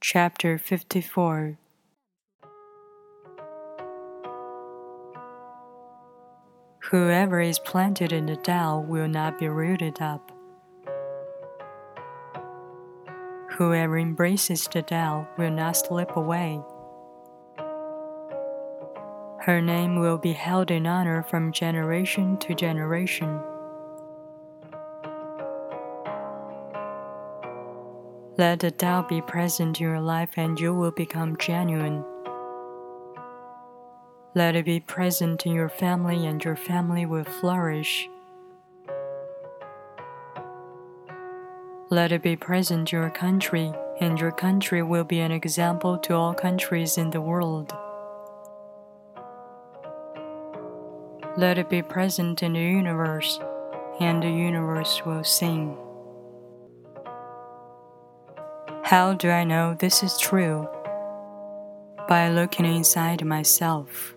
Chapter 54 Whoever is planted in the Tao will not be rooted up. Whoever embraces the Tao will not slip away. Her name will be held in honor from generation to generation. Let the Tao be present in your life and you will become genuine. Let it be present in your family and your family will flourish. Let it be present in your country and your country will be an example to all countries in the world. Let it be present in the universe and the universe will sing. How do I know this is true? By looking inside myself.